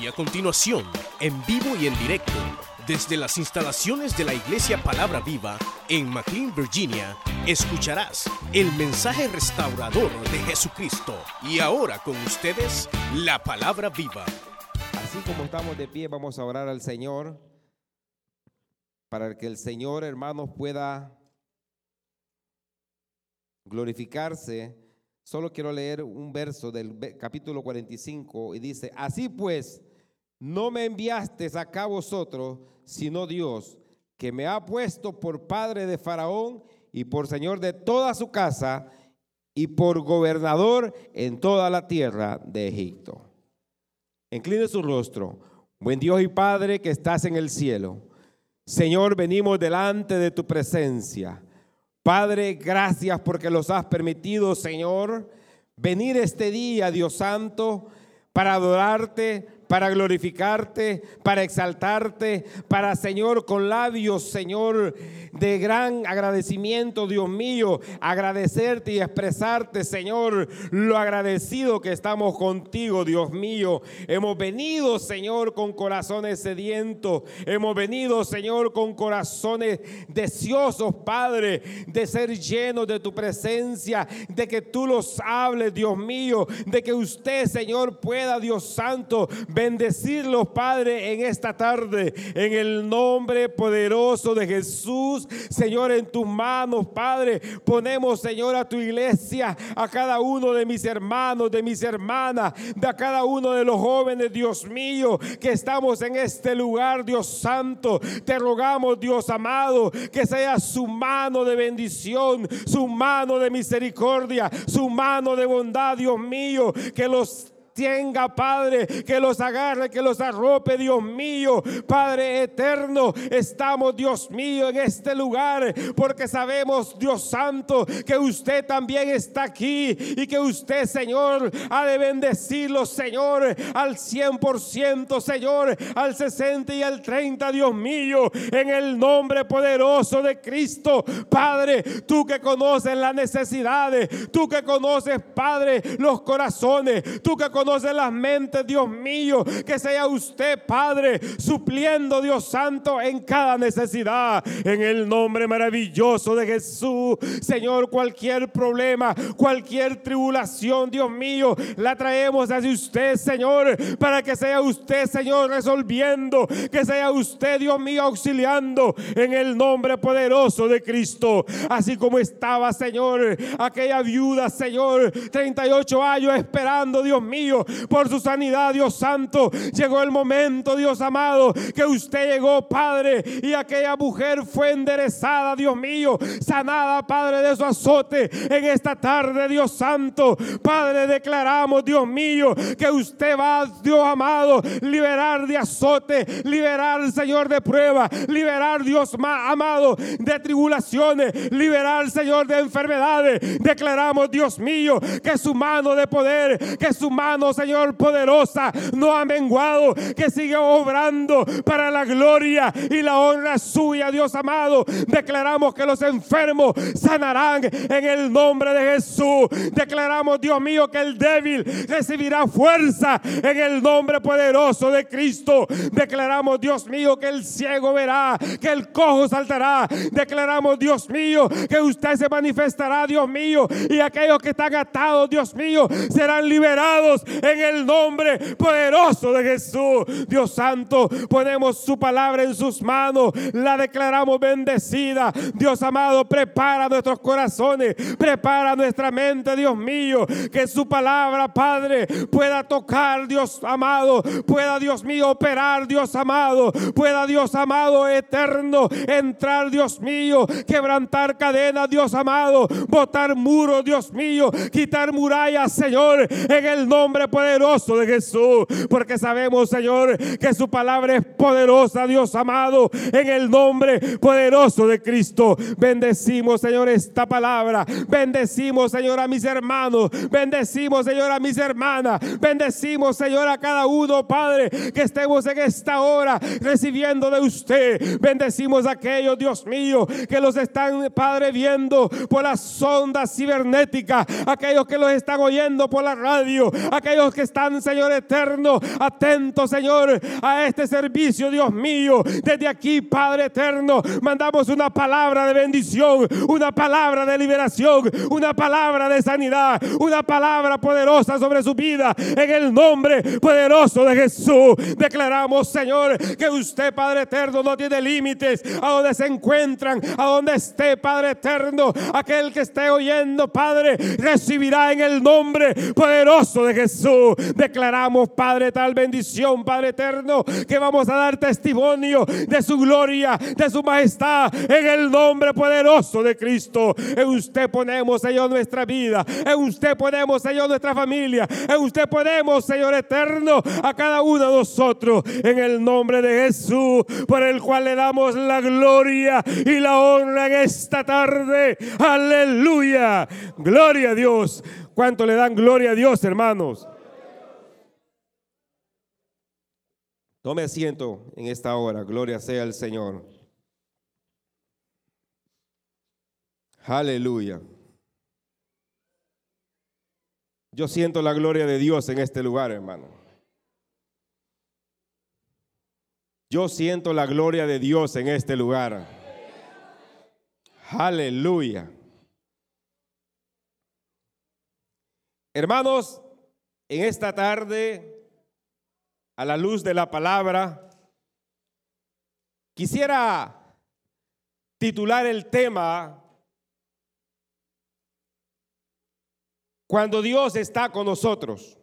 Y a continuación, en vivo y en directo, desde las instalaciones de la Iglesia Palabra Viva en McLean, Virginia, escucharás el mensaje restaurador de Jesucristo. Y ahora con ustedes, la Palabra Viva. Así como estamos de pie, vamos a orar al Señor para que el Señor, hermanos, pueda glorificarse. Solo quiero leer un verso del capítulo 45 y dice, así pues, no me enviaste acá vosotros, sino Dios, que me ha puesto por padre de Faraón y por señor de toda su casa y por gobernador en toda la tierra de Egipto. Incline su rostro. Buen Dios y Padre que estás en el cielo. Señor, venimos delante de tu presencia. Padre, gracias porque los has permitido, Señor, venir este día, Dios Santo, para adorarte, para glorificarte, para exaltarte, para, Señor, con labios, Señor, de gran agradecimiento, Dios mío, agradecerte y expresarte, Señor, lo agradecido que estamos contigo, Dios mío. Hemos venido, Señor, con corazones sedientos, hemos venido, Señor, con corazones deseosos, Padre, de ser llenos de tu presencia, de que tú los hables, Dios mío, de que usted, Señor, pueda, Dios Santo, bendecirlos, Padre, en esta tarde, en el nombre poderoso de Jesús. Señor, en tus manos, Padre, ponemos, Señor, a tu iglesia, a cada uno de mis hermanos, de mis hermanas, de a cada uno de los jóvenes, Dios mío, que estamos en este lugar, Dios Santo. Te rogamos, Dios amado, que sea su mano de bendición, su mano de misericordia, su mano de bondad, Dios mío, que los tenga, Padre, que los agarre, que los arrope, Dios mío, Padre eterno. Estamos, Dios mío, en este lugar porque sabemos, Dios Santo, que usted también está aquí y que usted, Señor, ha de bendecirlo, Señor, al 100%, Señor, al 60 y al 30, Dios mío, en el nombre poderoso de Cristo, Padre, tú que conoces las necesidades, tú que conoces, Padre, los corazones, tú que conoces conoce las mentes, Dios mío. Que sea usted, Padre, supliendo, Dios Santo, en cada necesidad. En el nombre maravilloso de Jesús. Señor, cualquier problema, cualquier tribulación, Dios mío, la traemos hacia usted, Señor, para que sea usted, Señor, resolviendo. Que sea usted, Dios mío, auxiliando en el nombre poderoso de Cristo. Así como estaba, Señor, aquella viuda, Señor, 38 años esperando, Dios mío por su sanidad, Dios Santo. Llegó el momento, Dios amado, que usted llegó, Padre, y aquella mujer fue enderezada, Dios mío, sanada, Padre, de su azote en esta tarde, Dios Santo. Padre, declaramos, Dios mío, que usted va, Dios amado, liberar de azote, liberar, Señor, de prueba, liberar, Dios amado, de tribulaciones, liberar, Señor, de enfermedades. Declaramos, Dios mío, que su mano de poder, que su mano Señor, poderosa, no ha menguado, que sigue obrando para la gloria y la honra suya, Dios amado. Declaramos que los enfermos sanarán en el nombre de Jesús. Declaramos, Dios mío, que el débil recibirá fuerza en el nombre poderoso de Cristo. Declaramos, Dios mío, que el ciego verá, que el cojo saltará. Declaramos, Dios mío, que usted se manifestará, Dios mío, y aquellos que están atados, Dios mío, serán liberados en el nombre poderoso de Jesús. Dios Santo, ponemos su palabra en sus manos, la declaramos bendecida. Dios amado, prepara nuestros corazones, prepara nuestra mente, Dios mío, que su palabra, Padre, pueda tocar, Dios amado, pueda, Dios mío, operar, Dios amado, pueda, Dios amado, eterno, entrar, Dios mío, quebrantar cadenas, Dios amado, botar muros, Dios mío, quitar murallas, Señor, en el nombre poderoso de Jesús, porque sabemos, Señor, que su palabra es poderosa, Dios amado, en el nombre poderoso de Cristo. Bendecimos, Señor, esta palabra. Bendecimos, Señor, a mis hermanos. Bendecimos, Señor, a mis hermanas. Bendecimos, Señor, a cada uno, Padre, que estemos en esta hora recibiendo de usted. Bendecimos a aquellos, Dios mío, que los están, Padre, viendo por las ondas cibernéticas. Aquellos que los están oyendo por la radio. Aquellos aquellos que están, Señor eterno, atentos, Señor, a este servicio, Dios mío. Desde aquí, Padre eterno, mandamos una palabra de bendición, una palabra de liberación, una palabra de sanidad, una palabra poderosa sobre su vida. En el nombre poderoso de Jesús, declaramos, Señor, que usted, Padre eterno, no tiene límites a donde se encuentran, a donde esté, Padre eterno. Aquel que esté oyendo, Padre, recibirá en el nombre poderoso de Jesús. Declaramos, Padre, tal bendición, Padre eterno, que vamos a dar testimonio de su gloria, de su majestad, en el nombre poderoso de Cristo. En usted ponemos, Señor, nuestra vida. En usted ponemos, Señor, nuestra familia. En usted ponemos, Señor eterno, a cada uno de nosotros. En el nombre de Jesús, por el cual le damos la gloria y la honra en esta tarde. Aleluya. Gloria a Dios. ¿Cuánto le dan gloria a Dios, hermanos? Tome asiento en esta hora. Gloria sea al Señor. Aleluya. Yo siento la gloria de Dios en este lugar, hermano. Yo siento la gloria de Dios en este lugar. Aleluya. Hermanos, en esta tarde a la luz de la palabra, quisiera titular el tema Cuando Dios está con nosotros.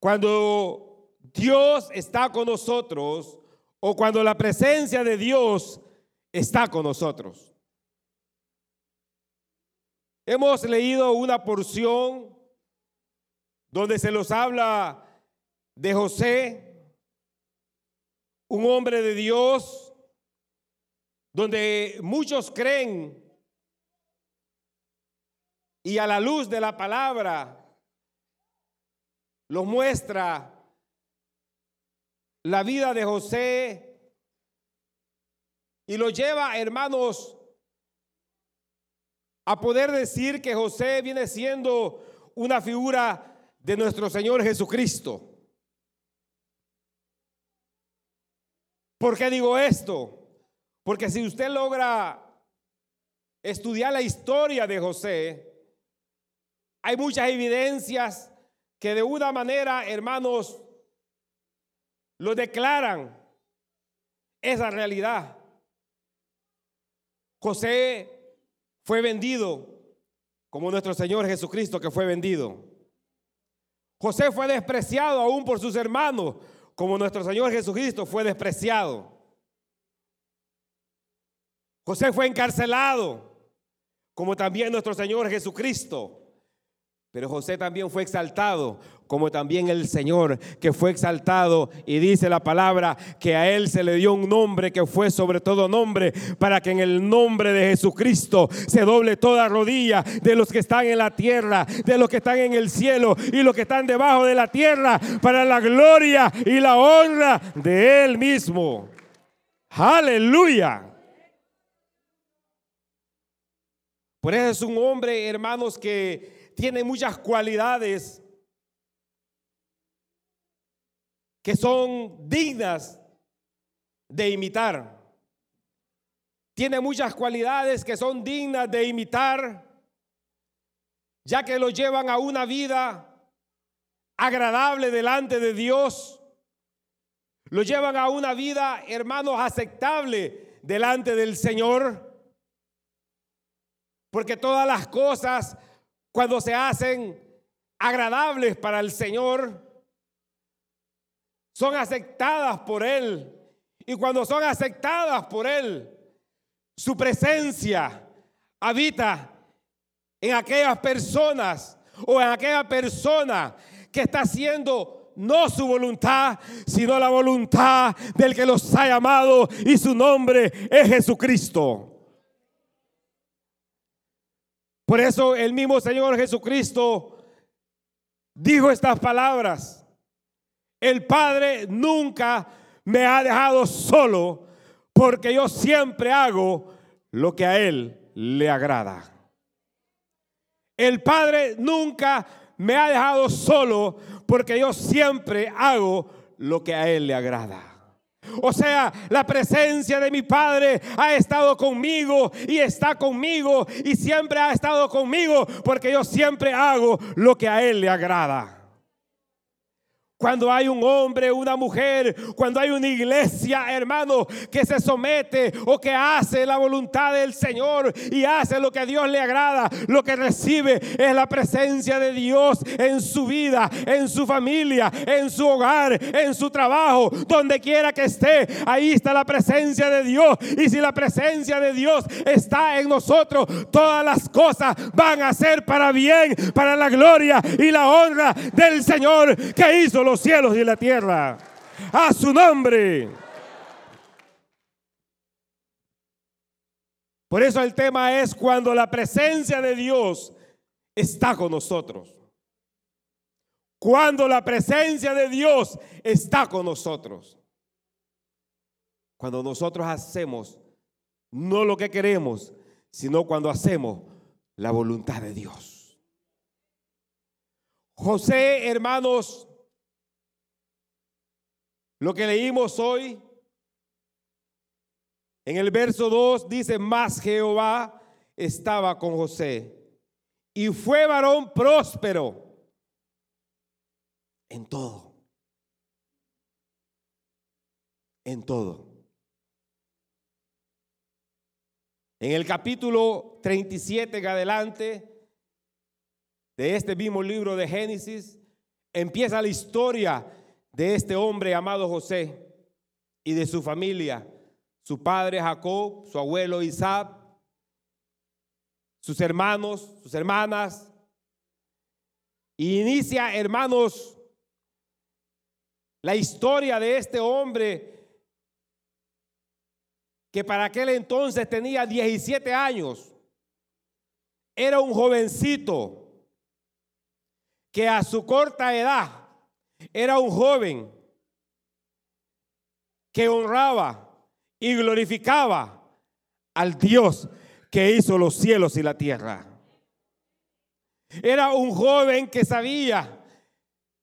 Cuando Dios está con nosotros o cuando la presencia de Dios está con nosotros. Hemos leído una porción donde se nos habla de José, un hombre de Dios, donde muchos creen y a la luz de la palabra lo muestra la vida de José y lo lleva, hermanos, a poder decir que José viene siendo una figura de nuestro Señor Jesucristo. ¿Por qué digo esto? Porque si usted logra estudiar la historia de José, hay muchas evidencias que de una manera, hermanos, lo declaran esa realidad. José fue vendido como nuestro Señor Jesucristo que fue vendido. José fue despreciado aún por sus hermanos, como nuestro Señor Jesucristo fue despreciado. José fue encarcelado, como también nuestro Señor Jesucristo. Pero José también fue exaltado, como también el Señor que fue exaltado. Y dice la palabra que a él se le dio un nombre que fue sobre todo nombre, para que en el nombre de Jesucristo se doble toda rodilla de los que están en la tierra, de los que están en el cielo y los que están debajo de la tierra, para la gloria y la honra de él mismo. Aleluya. Por eso es un hombre, hermanos, que tiene muchas cualidades que son dignas de imitar. Tiene muchas cualidades que son dignas de imitar, ya que lo llevan a una vida agradable delante de Dios. Lo llevan a una vida, hermanos, aceptable delante del Señor. Porque todas las cosas cuando se hacen agradables para el Señor, son aceptadas por Él. Y cuando son aceptadas por Él, su presencia habita en aquellas personas o en aquella persona que está haciendo no su voluntad, sino la voluntad del que los ha llamado y su nombre es Jesucristo. Por eso el mismo Señor Jesucristo dijo estas palabras. El Padre nunca me ha dejado solo porque yo siempre hago lo que a Él le agrada. El Padre nunca me ha dejado solo porque yo siempre hago lo que a Él le agrada. O sea, la presencia de mi Padre ha estado conmigo y está conmigo y siempre ha estado conmigo porque yo siempre hago lo que a Él le agrada. Cuando hay un hombre, una mujer, cuando hay una iglesia, hermano, que se somete o que hace la voluntad del Señor y hace lo que Dios le agrada, lo que recibe es la presencia de Dios en su vida, en su familia, en su hogar, en su trabajo, donde quiera que esté, ahí está la presencia de Dios. Y si la presencia de Dios está en nosotros, todas las cosas van a ser para bien, para la gloria y la honra del Señor que hizo los cielos y la tierra. A su nombre. Por eso el tema es cuando la presencia de Dios está con nosotros. Cuando la presencia de Dios está con nosotros. Cuando nosotros hacemos no lo que queremos, sino cuando hacemos la voluntad de Dios. José, hermanos, lo que leímos hoy en el verso 2 dice, más Jehová estaba con José y fue varón próspero en todo. En todo. En el capítulo 37 en adelante de este mismo libro de Génesis empieza la historia de este hombre llamado José y de su familia, su padre Jacob, su abuelo Isaac, sus hermanos, sus hermanas. Inicia, hermanos, la historia de este hombre que para aquel entonces tenía 17 años. Era un jovencito que a su corta edad era un joven que honraba y glorificaba al Dios que hizo los cielos y la tierra. Era un joven que sabía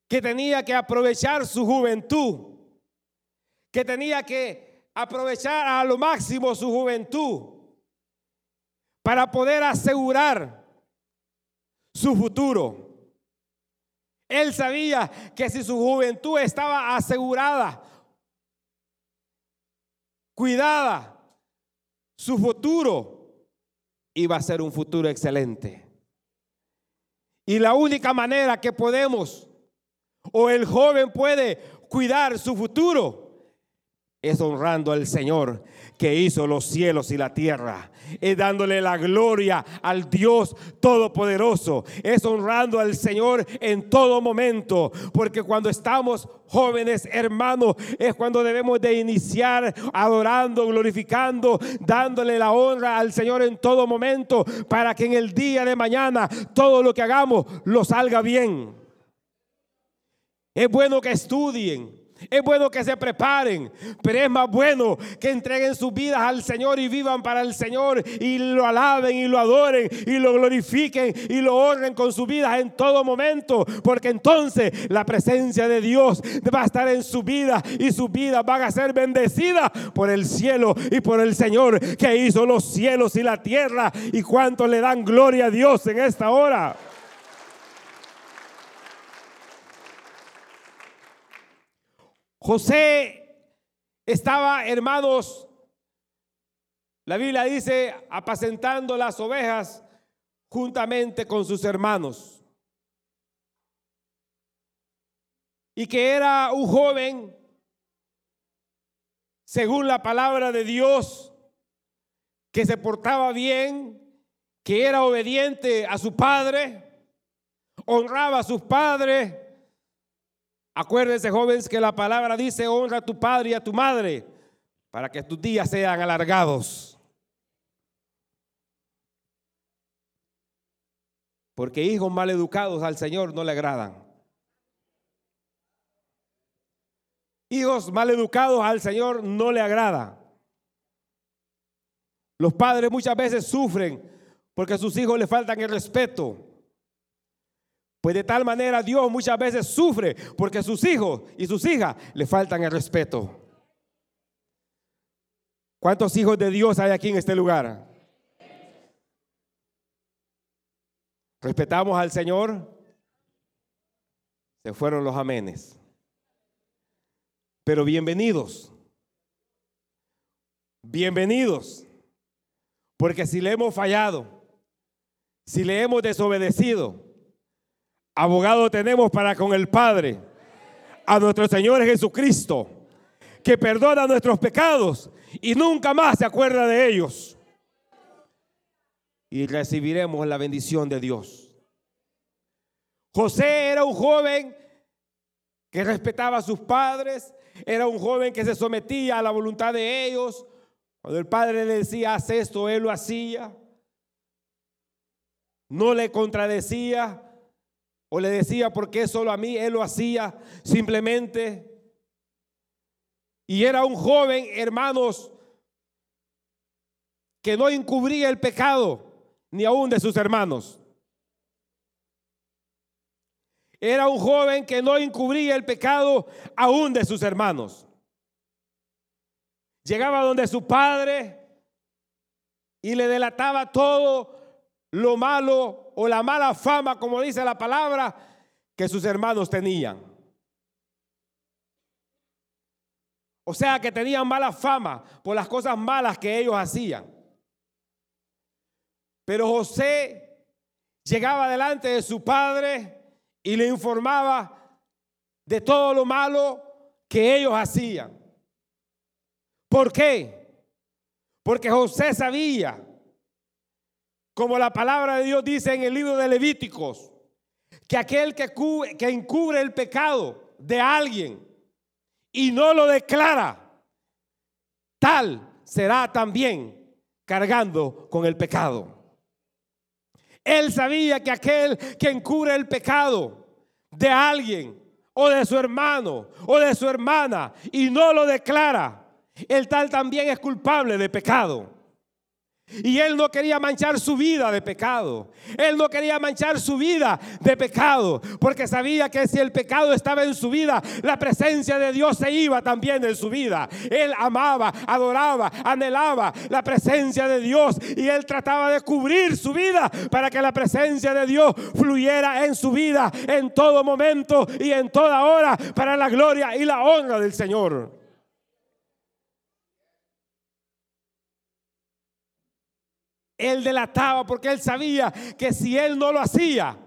que tenía que aprovechar su juventud, que tenía que aprovechar a lo máximo su juventud para poder asegurar su futuro. Él sabía que si su juventud estaba asegurada, cuidada, su futuro iba a ser un futuro excelente. Y la única manera que podemos o el joven puede cuidar su futuro es honrando al Señor que hizo los cielos y la tierra. Es dándole la gloria al Dios Todopoderoso. Es honrando al Señor en todo momento. Porque cuando estamos jóvenes, hermanos, es cuando debemos de iniciar adorando, glorificando, dándole la honra al Señor en todo momento. Para que en el día de mañana todo lo que hagamos lo salga bien. Es bueno que estudien es bueno que se preparen, pero es más bueno que entreguen sus vidas al Señor y vivan para el Señor y lo alaben y lo adoren y lo glorifiquen y lo honren con sus vidas en todo momento, porque entonces la presencia de Dios va a estar en su vida y sus vidas van a ser bendecidas por el cielo y por el Señor que hizo los cielos y la tierra y cuánto le dan gloria a Dios en esta hora. José estaba, hermanos, la Biblia dice, apacentando las ovejas juntamente con sus hermanos. Y que era un joven, según la palabra de Dios, que se portaba bien, que era obediente a su padre, honraba a sus padres Acuérdense, jóvenes, que la palabra dice, honra a tu padre y a tu madre para que tus días sean alargados. Porque hijos mal educados al Señor no le agradan. Hijos mal educados al Señor no le agrada. Los padres muchas veces sufren porque a sus hijos le faltan el respeto. Pues de tal manera Dios muchas veces sufre porque sus hijos y sus hijas le faltan el respeto. ¿Cuántos hijos de Dios hay aquí en este lugar? ¿Respetamos al Señor? Se fueron los amenes. Pero bienvenidos. Bienvenidos. Porque si le hemos fallado, si le hemos desobedecido, abogado tenemos para con el Padre, a nuestro Señor Jesucristo, que perdona nuestros pecados y nunca más se acuerda de ellos. Y recibiremos la bendición de Dios. José era un joven que respetaba a sus padres, era un joven que se sometía a la voluntad de ellos. Cuando el padre le decía, haz esto, él lo hacía. No le contradecía o le decía, ¿por qué solo a mí? Él lo hacía simplemente. Y era un joven, hermanos, que no encubría el pecado ni aún de sus hermanos. Era un joven que no encubría el pecado aún de sus hermanos. Llegaba donde su padre y le delataba todo lo malo o la mala fama, como dice la palabra, que sus hermanos tenían. O sea que tenían mala fama por las cosas malas que ellos hacían. Pero José llegaba delante de su padre y le informaba de todo lo malo que ellos hacían. ¿Por qué? Porque José sabía como la palabra de Dios dice en el libro de Levíticos, que aquel que, que encubre el pecado de alguien y no lo declara, tal será también cargando con el pecado. Él sabía que aquel que encubre el pecado de alguien o de su hermano o de su hermana y no lo declara, el tal también es culpable de pecado. Y él no quería manchar su vida de pecado. Él no quería manchar su vida de pecado. Porque sabía que si el pecado estaba en su vida, la presencia de Dios se iba también en su vida. Él amaba, adoraba, anhelaba la presencia de Dios. Y él trataba de cubrir su vida para que la presencia de Dios fluyera en su vida en todo momento y en toda hora para la gloria y la honra del Señor. Él delataba porque él sabía que si él no lo hacía,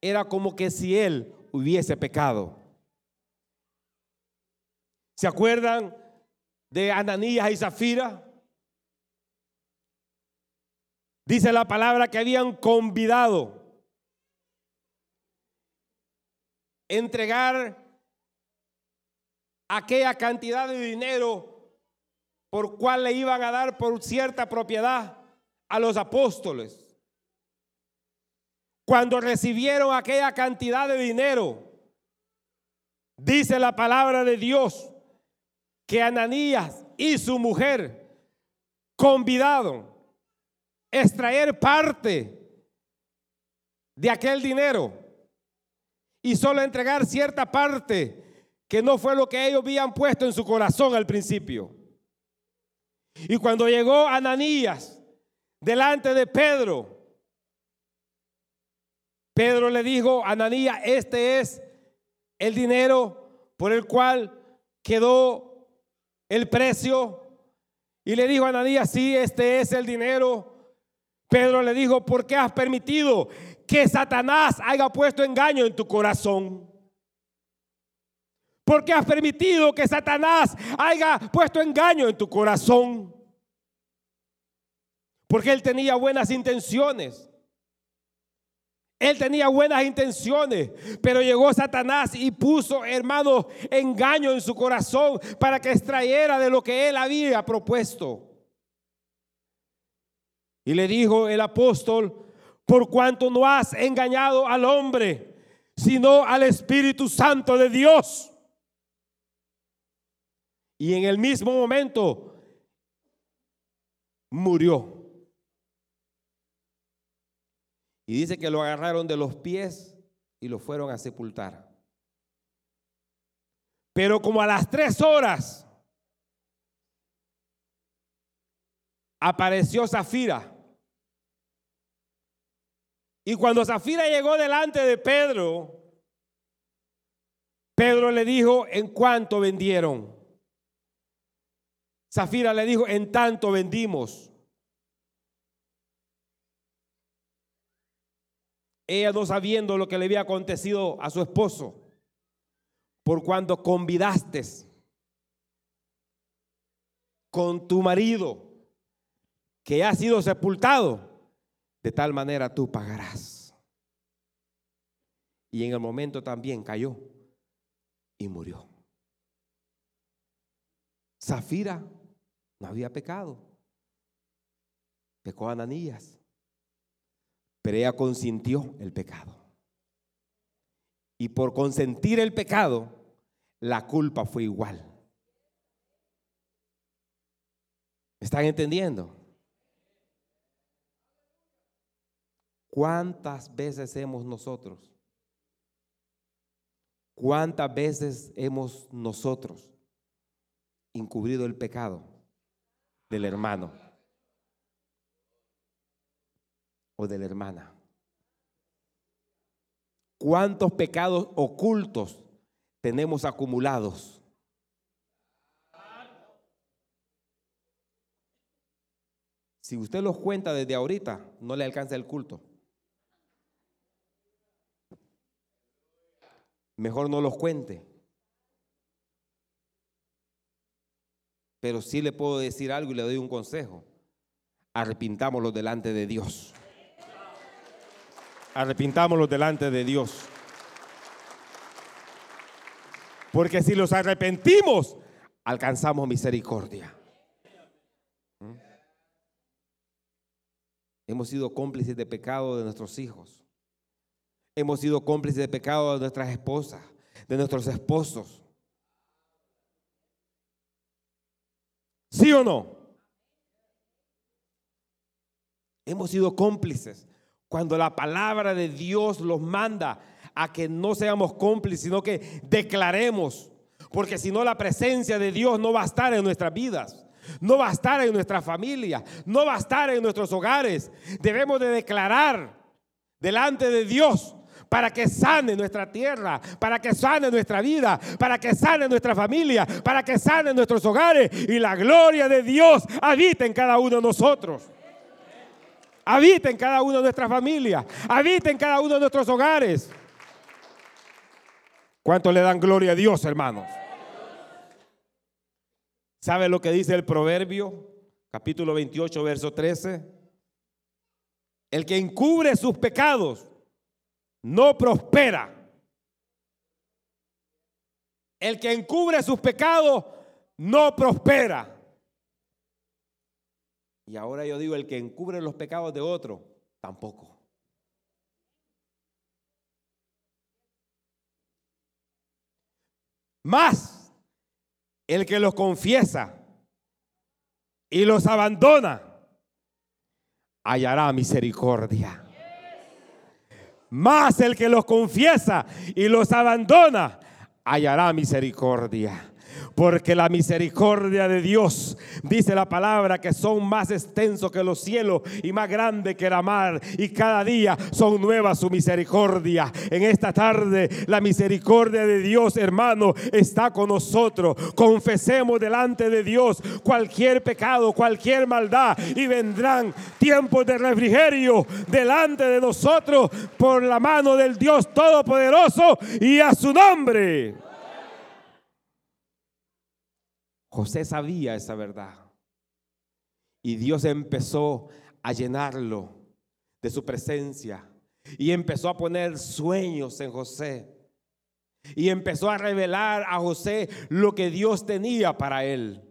era como que si él hubiese pecado. ¿Se acuerdan de Ananías y Zafira? Dice la palabra que habían convidado entregar aquella cantidad de dinero por cual le iban a dar por cierta propiedad a los apóstoles. Cuando recibieron aquella cantidad de dinero, dice la palabra de Dios que Ananías y su mujer convidaron extraer parte de aquel dinero y solo entregar cierta parte que no fue lo que ellos habían puesto en su corazón al principio. Y cuando llegó Ananías delante de Pedro. Pedro le dijo a Ananía, este es el dinero por el cual quedó el precio. Y le dijo a Ananías, sí, este es el dinero. Pedro le dijo, ¿por qué has permitido que Satanás haya puesto engaño en tu corazón? ¿Por qué has permitido que Satanás haya puesto engaño en tu corazón? Porque él tenía buenas intenciones. Él tenía buenas intenciones, pero llegó Satanás y puso, hermano, engaño en su corazón para que extrayera de lo que él había propuesto. Y le dijo el apóstol, por cuanto no has engañado al hombre, sino al Espíritu Santo de Dios. Y en el mismo momento murió. Y dice que lo agarraron de los pies y lo fueron a sepultar. Pero como a las tres horas apareció Zafira. Y cuando Zafira llegó delante de Pedro, Pedro le dijo, ¿en cuánto vendieron? Zafira le dijo, en tanto vendimos. Ella no sabiendo lo que le había acontecido a su esposo, por cuando convidaste con tu marido que ha sido sepultado, de tal manera tú pagarás. Y en el momento también cayó y murió. Zafira no había pecado. Pecó Ananías. Pero ella consintió el pecado. Y por consentir el pecado, la culpa fue igual. ¿Me están entendiendo? ¿Cuántas veces hemos nosotros? ¿Cuántas veces hemos nosotros encubrido el pecado del hermano o de la hermana? ¿Cuántos pecados ocultos tenemos acumulados? Si usted los cuenta desde ahorita, no le alcanza el culto. mejor no los cuente. Pero sí le puedo decir algo y le doy un consejo. Arrepintámoslos delante de Dios. Arrepintámoslos delante de Dios. Porque si los arrepentimos, alcanzamos misericordia. ¿Mm? Hemos sido cómplices de pecado de nuestros hijos. Hemos sido cómplices de pecado de nuestras esposas, de nuestros esposos. ¿Sí o no? Hemos sido cómplices cuando la palabra de Dios los manda a que no seamos cómplices, sino que declaremos. Porque si no, la presencia de Dios no va a estar en nuestras vidas. No va a estar en nuestra familia, no va a estar en nuestros hogares. Debemos de declarar delante de Dios para que sane nuestra tierra, para que sane nuestra vida, para que sane nuestra familia, para que sane nuestros hogares y la gloria de Dios habita en cada uno de nosotros. Habita en cada uno de nuestras familias, habita en cada uno de nuestros hogares. ¿Cuánto le dan gloria a Dios, hermanos? ¿Sabe lo que dice el proverbio? Capítulo 28, verso 13. El que encubre sus pecados no prospera. El que encubre sus pecados no prospera. Y ahora yo digo, el que encubre los pecados de otro, tampoco. Más, el que los confiesa y los abandona, hallará misericordia. Más el que los confiesa y los abandona hallará misericordia. Porque la misericordia de Dios, dice la palabra, que son más extensos que los cielos y más grandes que la mar. Y cada día son nuevas su misericordia. En esta tarde la misericordia de Dios, hermano, está con nosotros. Confesemos delante de Dios cualquier pecado, cualquier maldad. Y vendrán tiempos de refrigerio delante de nosotros por la mano del Dios Todopoderoso y a su nombre. José sabía esa verdad. Y Dios empezó a llenarlo de su presencia. Y empezó a poner sueños en José. Y empezó a revelar a José lo que Dios tenía para él.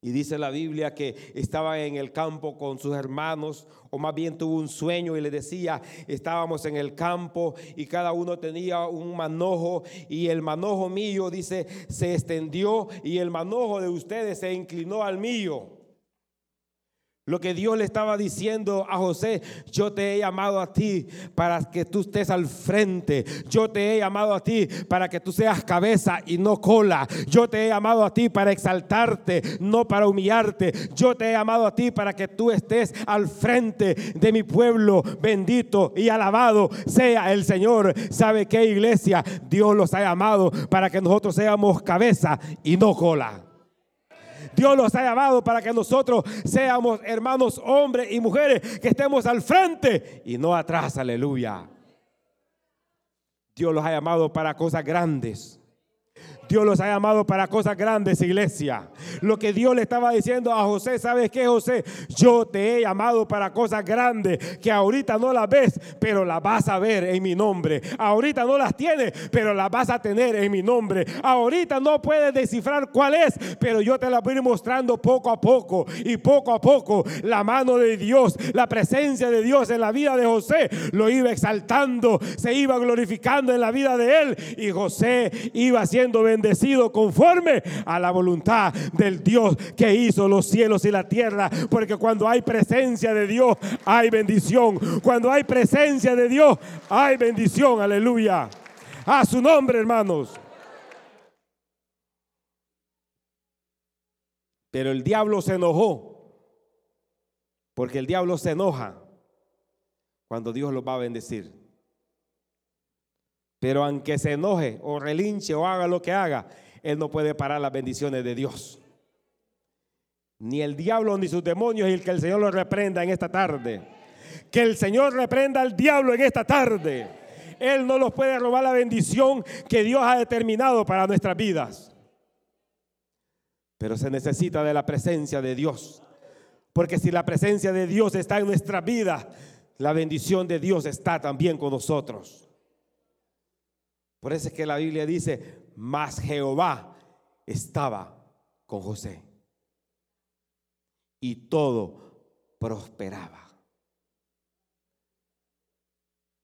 Y dice la Biblia que estaba en el campo con sus hermanos, o más bien tuvo un sueño y le decía, estábamos en el campo y cada uno tenía un manojo y el manojo mío, dice, se extendió y el manojo de ustedes se inclinó al mío. Lo que Dios le estaba diciendo a José, yo te he llamado a ti para que tú estés al frente. Yo te he llamado a ti para que tú seas cabeza y no cola. Yo te he llamado a ti para exaltarte, no para humillarte. Yo te he llamado a ti para que tú estés al frente de mi pueblo. Bendito y alabado sea el Señor. ¿Sabe qué iglesia? Dios los ha llamado para que nosotros seamos cabeza y no cola. Dios los ha llamado para que nosotros seamos hermanos, hombres y mujeres, que estemos al frente y no atrás, aleluya. Dios los ha llamado para cosas grandes. Dios los ha llamado para cosas grandes, iglesia. Lo que Dios le estaba diciendo a José, ¿sabes qué, José? Yo te he llamado para cosas grandes que ahorita no las ves, pero las vas a ver en mi nombre. Ahorita no las tienes, pero las vas a tener en mi nombre. Ahorita no puedes descifrar cuál es, pero yo te la voy a ir mostrando poco a poco. Y poco a poco la mano de Dios, la presencia de Dios en la vida de José lo iba exaltando, se iba glorificando en la vida de él. Y José iba siendo bendecido bendecido conforme a la voluntad del Dios que hizo los cielos y la tierra. Porque cuando hay presencia de Dios, hay bendición. Cuando hay presencia de Dios, hay bendición. Aleluya. A su nombre, hermanos. Pero el diablo se enojó. Porque el diablo se enoja cuando Dios los va a bendecir. Pero aunque se enoje o relinche o haga lo que haga, él no puede parar las bendiciones de Dios. Ni el diablo ni sus demonios y el que el Señor lo reprenda en esta tarde. Que el Señor reprenda al diablo en esta tarde. Él no nos puede robar la bendición que Dios ha determinado para nuestras vidas. Pero se necesita de la presencia de Dios. Porque si la presencia de Dios está en nuestra vida, la bendición de Dios está también con nosotros. Por eso es que la Biblia dice, mas Jehová estaba con José. Y todo prosperaba.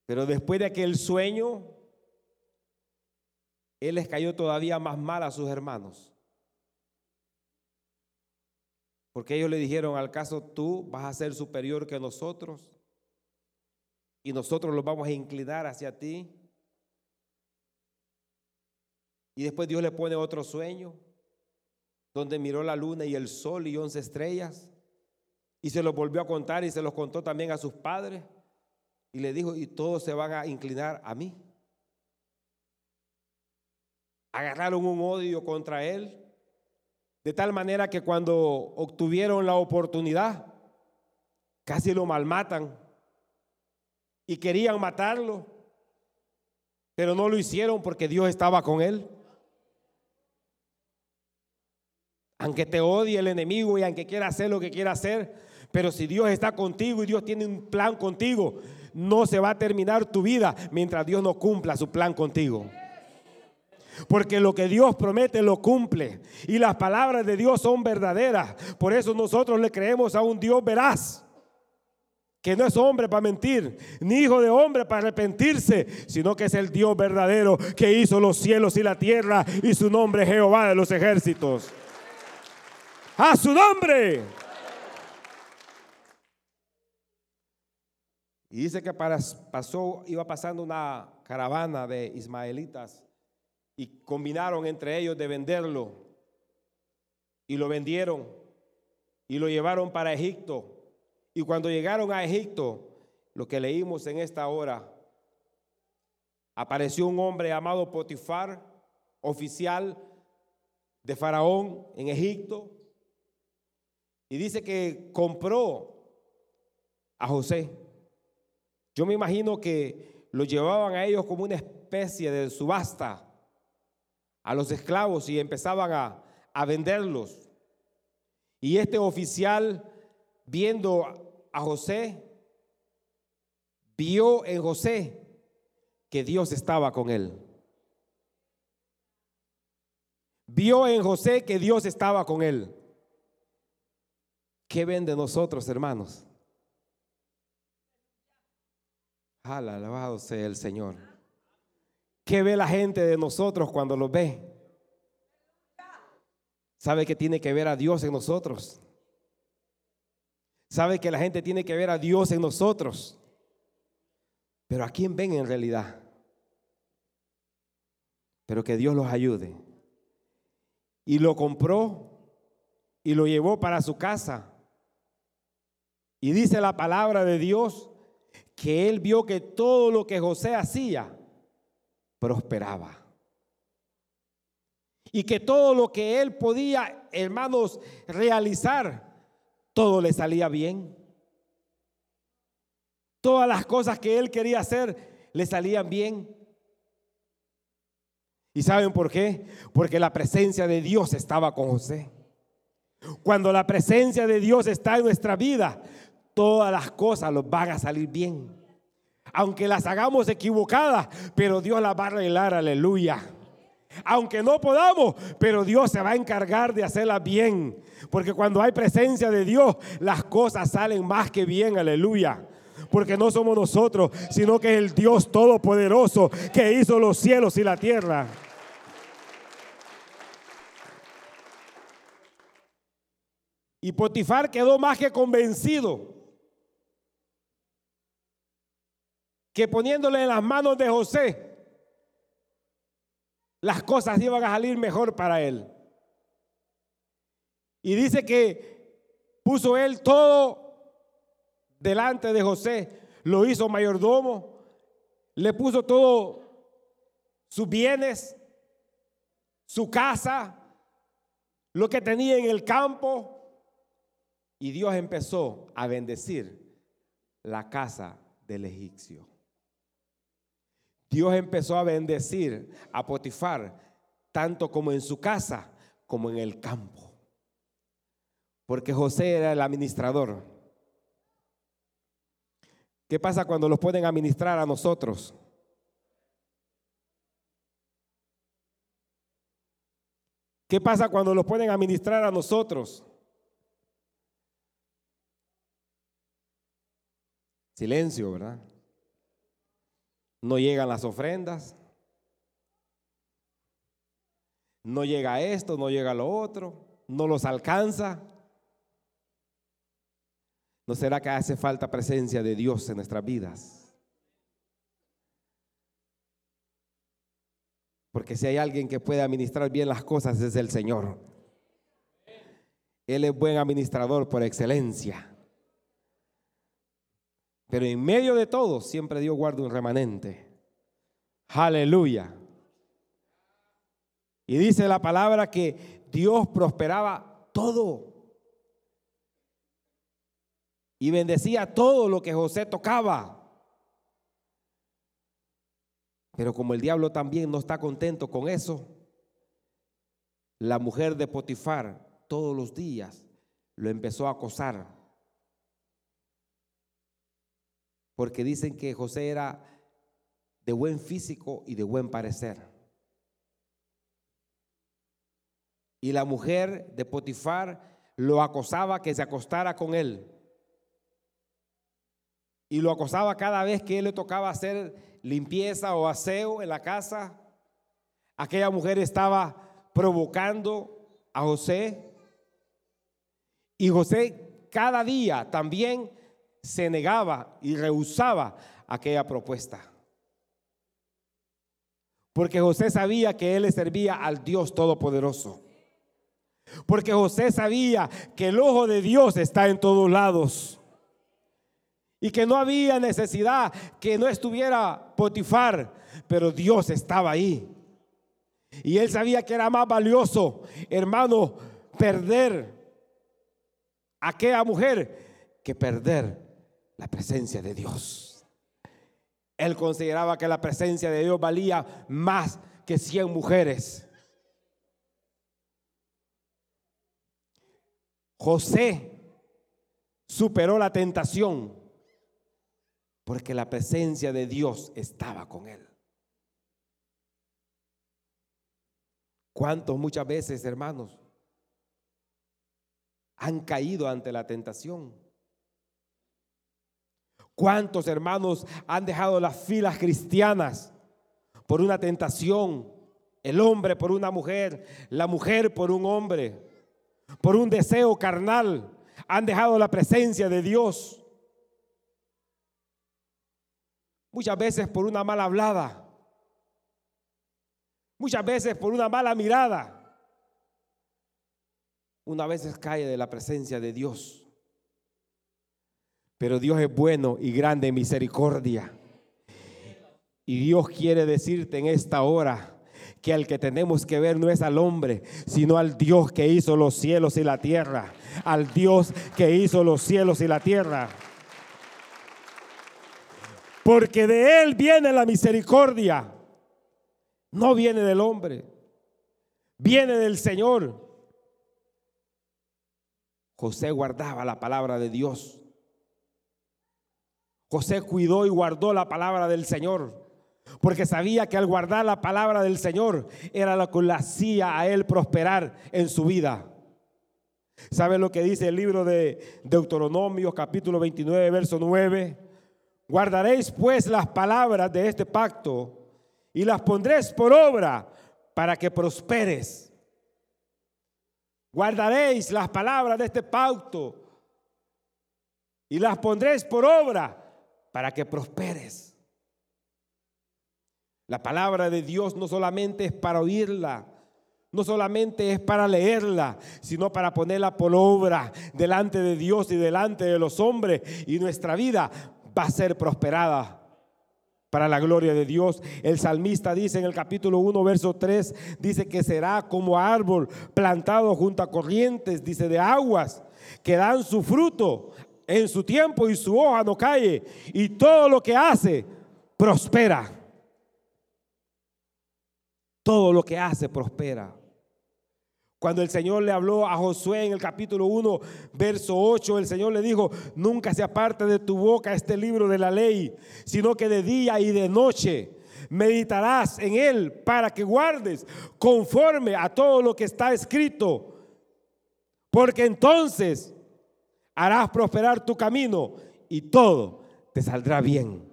Pero después de aquel sueño, él les cayó todavía más mal a sus hermanos. Porque ellos le dijeron, al caso tú vas a ser superior que nosotros y nosotros los vamos a inclinar hacia ti. Y después Dios le pone otro sueño, donde miró la luna y el sol y once estrellas. Y se los volvió a contar y se los contó también a sus padres. Y le dijo, y todos se van a inclinar a mí. Agarraron un odio contra él. De tal manera que cuando obtuvieron la oportunidad, casi lo malmatan. Y querían matarlo. Pero no lo hicieron porque Dios estaba con él. Aunque te odie el enemigo y aunque quiera hacer lo que quiera hacer, pero si Dios está contigo y Dios tiene un plan contigo, no se va a terminar tu vida mientras Dios no cumpla su plan contigo. Porque lo que Dios promete lo cumple. Y las palabras de Dios son verdaderas. Por eso nosotros le creemos a un Dios veraz. Que no es hombre para mentir, ni hijo de hombre para arrepentirse, sino que es el Dios verdadero que hizo los cielos y la tierra y su nombre Jehová de los ejércitos. A su nombre. Y dice que pasó, iba pasando una caravana de ismaelitas y combinaron entre ellos de venderlo. Y lo vendieron y lo llevaron para Egipto. Y cuando llegaron a Egipto, lo que leímos en esta hora, apareció un hombre llamado Potifar, oficial de Faraón en Egipto, y dice que compró a José. Yo me imagino que lo llevaban a ellos como una especie de subasta a los esclavos y empezaban a, a venderlos. Y este oficial, viendo a José, vio en José que Dios estaba con él. Vio en José que Dios estaba con él. ¿Qué ven de nosotros, hermanos? Alabado sea el Señor. ¿Qué ve la gente de nosotros cuando los ve? ¿Sabe que tiene que ver a Dios en nosotros? sabe que la gente tiene que ver a Dios en nosotros. Pero ¿a quién ven en realidad? Pero que Dios los ayude. Y lo compró y lo llevó para su casa. Y dice la palabra de Dios que él vio que todo lo que José hacía prosperaba. Y que todo lo que él podía, hermanos, realizar, todo le salía bien. Todas las cosas que él quería hacer le salían bien. ¿Y saben por qué? Porque la presencia de Dios estaba con José. Cuando la presencia de Dios está en nuestra vida, todas las cosas nos van a salir bien. Aunque las hagamos equivocadas, pero Dios las va a arreglar, aleluya. Aunque no podamos, pero Dios se va a encargar de hacerlas bien. Porque cuando hay presencia de Dios, las cosas salen más que bien, aleluya. Porque no somos nosotros, sino que es el Dios Todopoderoso que hizo los cielos y la tierra. Y Potifar quedó más que convencido que poniéndole en las manos de José, las cosas iban a salir mejor para él. Y dice que puso él todo delante de José, lo hizo mayordomo, le puso todo sus bienes, su casa, lo que tenía en el campo, y Dios empezó a bendecir la casa del egipcio. Dios empezó a bendecir a Potifar, tanto como en su casa como en el campo. Porque José era el administrador. ¿Qué pasa cuando los pueden administrar a nosotros? ¿Qué pasa cuando los pueden administrar a nosotros? Silencio, ¿verdad? No llegan las ofrendas. No llega esto, no llega lo otro, no los alcanza. ¿No será que hace falta presencia de Dios en nuestras vidas? Porque si hay alguien que puede administrar bien las cosas es el Señor. Él es buen administrador por excelencia. Pero en medio de todo, siempre Dios guarda un remanente. Aleluya. Y dice la palabra que Dios prosperaba todo. Y bendecía todo lo que José tocaba. Pero como el diablo también no está contento con eso, la mujer de Potifar todos los días lo empezó a acosar porque dicen que José era de buen físico y de buen parecer. Y la mujer de Potifar lo acosaba que se acostara con él. Y lo acosaba cada vez que él le tocaba hacer limpieza o aseo en la casa. Aquella mujer estaba provocando a José. Y José cada día también se negaba y rehusaba aquella propuesta. Porque José sabía que él le servía al Dios Todopoderoso. Porque José sabía que el ojo de Dios está en todos lados. Y que no había necesidad que no estuviera Potifar, pero Dios estaba ahí. Y él sabía que era más valioso, hermano, perder a aquella mujer que perder la presencia de Dios. Él consideraba que la presencia de Dios valía más que 100 mujeres. José superó la tentación porque la presencia de Dios estaba con él. ¿Cuántos muchas veces, hermanos, han caído ante la tentación? ¿Cuántos hermanos han dejado las filas cristianas por una tentación? El hombre por una mujer, la mujer por un hombre, por un deseo carnal. han dejado la presencia de Dios. Muchas veces por una mala hablada. Muchas veces por una mala mirada. Una vez cae de la presencia de Dios. Pero Dios es bueno y grande en misericordia. Y Dios quiere decirte en esta hora que al que tenemos que ver no es al hombre, sino al Dios que hizo los cielos y la tierra. Al Dios que hizo los cielos y la tierra. Porque de Él viene la misericordia. No viene del hombre. Viene del Señor. José guardaba la palabra de Dios. José cuidó y guardó la palabra del Señor porque sabía que al guardar la palabra del Señor era lo que le hacía a él prosperar en su vida. ¿Sabe lo que dice el libro de Deuteronomio capítulo 29 verso 9? Guardaréis pues las palabras de este pacto y las pondréis por obra para que prosperes. Guardaréis las palabras de este pacto y las pondréis por obra para que prosperes. La palabra de Dios no solamente es para oírla, no solamente es para leerla, sino para ponerla por obra delante de Dios y delante de los hombres. Y nuestra vida va a ser prosperada para la gloria de Dios. El salmista dice en el capítulo 1, verso 3, dice que será como árbol plantado junto a corrientes, dice, de aguas, que dan su fruto en su tiempo y su hoja no cae. Y todo lo que hace prospera todo lo que hace prospera. Cuando el Señor le habló a Josué en el capítulo 1, verso 8, el Señor le dijo, nunca se aparte de tu boca este libro de la ley, sino que de día y de noche meditarás en él para que guardes conforme a todo lo que está escrito, porque entonces harás prosperar tu camino y todo te saldrá bien.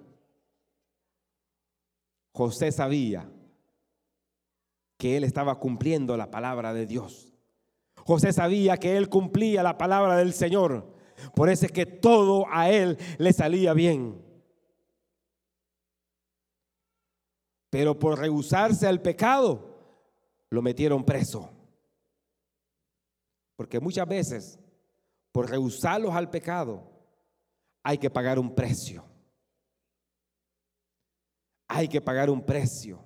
José sabía que él estaba cumpliendo la palabra de Dios. José sabía que él cumplía la palabra del Señor. Por eso es que todo a él le salía bien. Pero por rehusarse al pecado, lo metieron preso. Porque muchas veces, por rehusarlos al pecado, hay que pagar un precio. Hay que pagar un precio.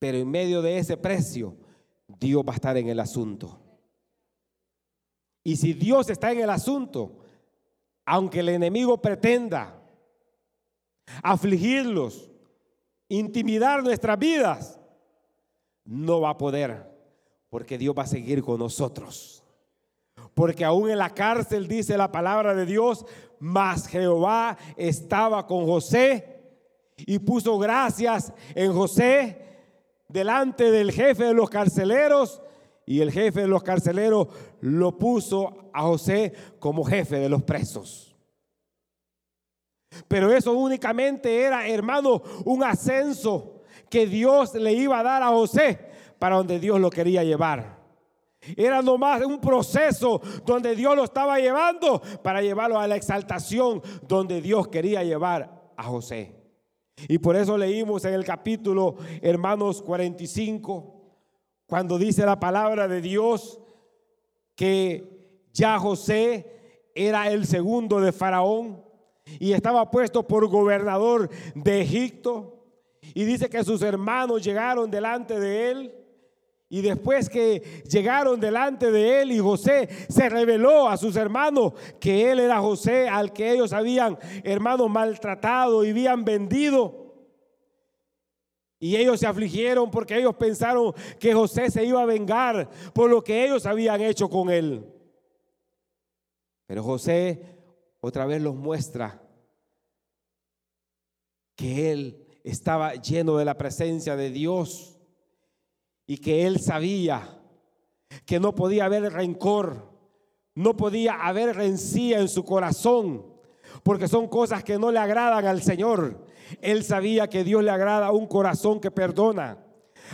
Pero en medio de ese precio, Dios va a estar en el asunto. Y si Dios está en el asunto, aunque el enemigo pretenda afligirlos, intimidar nuestras vidas, no va a poder, porque Dios va a seguir con nosotros. Porque aún en la cárcel dice la palabra de Dios, mas Jehová estaba con José y puso gracias en José delante del jefe de los carceleros y el jefe de los carceleros lo puso a José como jefe de los presos. Pero eso únicamente era, hermano, un ascenso que Dios le iba a dar a José para donde Dios lo quería llevar. Era nomás un proceso donde Dios lo estaba llevando para llevarlo a la exaltación donde Dios quería llevar a José. Y por eso leímos en el capítulo, hermanos 45, cuando dice la palabra de Dios que ya José era el segundo de Faraón y estaba puesto por gobernador de Egipto. Y dice que sus hermanos llegaron delante de él. Y después que llegaron delante de él y José se reveló a sus hermanos que él era José al que ellos habían, hermanos, maltratado y habían vendido. Y ellos se afligieron porque ellos pensaron que José se iba a vengar por lo que ellos habían hecho con él. Pero José otra vez los muestra que él estaba lleno de la presencia de Dios y que él sabía que no podía haber rencor, no podía haber rencilla en su corazón, porque son cosas que no le agradan al Señor. Él sabía que Dios le agrada a un corazón que perdona,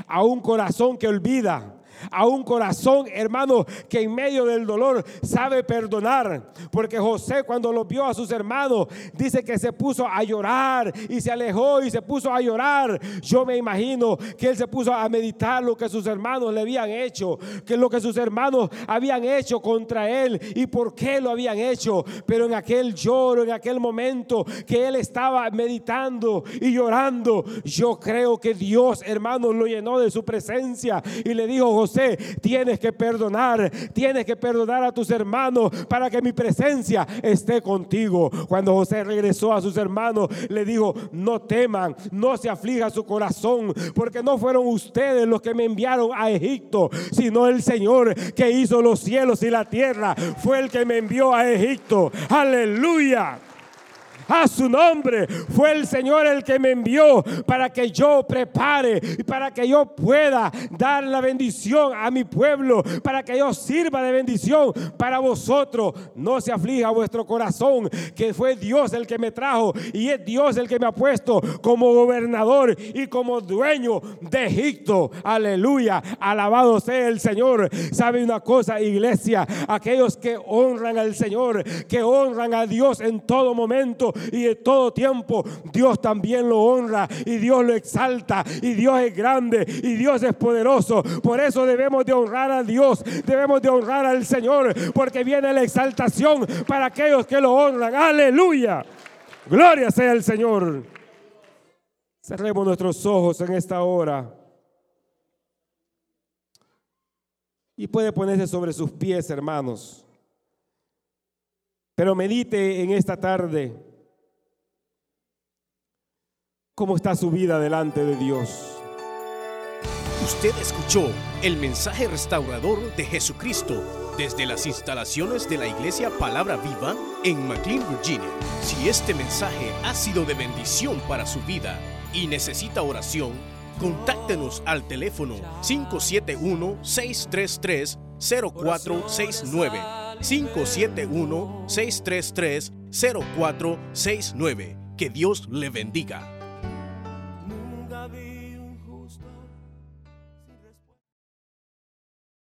a un corazón que olvida, a un corazón, hermano, que en medio del dolor sabe perdonar. Porque José cuando lo vio a sus hermanos, dice que se puso a llorar y se alejó y se puso a llorar. Yo me imagino que él se puso a meditar lo que sus hermanos le habían hecho, que lo que sus hermanos habían hecho contra él y por qué lo habían hecho. Pero en aquel lloro, en aquel momento que él estaba meditando y llorando, yo creo que Dios, hermanos, lo llenó de su presencia y le dijo, José, tienes que perdonar, tienes que perdonar a tus hermanos para que mi presencia esté contigo. Cuando José regresó a sus hermanos, le dijo, no teman, no se aflija su corazón, porque no fueron ustedes los que me enviaron a Egipto, sino el Señor que hizo los cielos y la tierra, fue el que me envió a Egipto. Aleluya a su nombre. Fue el Señor el que me envió para que yo prepare y para que yo pueda dar la bendición a mi pueblo, para que yo sirva de bendición para vosotros. No se aflija vuestro corazón, que fue Dios el que me trajo y es Dios el que me ha puesto como gobernador y como dueño de Egipto. Aleluya. Alabado sea el Señor. ¿Sabe una cosa, iglesia? Aquellos que honran al Señor, que honran a Dios en todo momento, y en todo tiempo Dios también lo honra y Dios lo exalta y Dios es grande y Dios es poderoso. Por eso debemos de honrar a Dios, debemos de honrar al Señor porque viene la exaltación para aquellos que lo honran. Aleluya. Gloria sea el Señor. Cerremos nuestros ojos en esta hora. Y puede ponerse sobre sus pies, hermanos. Pero medite en esta tarde cómo está su vida delante de Dios. Usted escuchó el mensaje restaurador de Jesucristo desde las instalaciones de la iglesia Palabra Viva en McLean, Virginia. Si este mensaje ha sido de bendición para su vida y necesita oración, contáctenos al teléfono 571-633-0469. 571-633-0469. Que Dios le bendiga.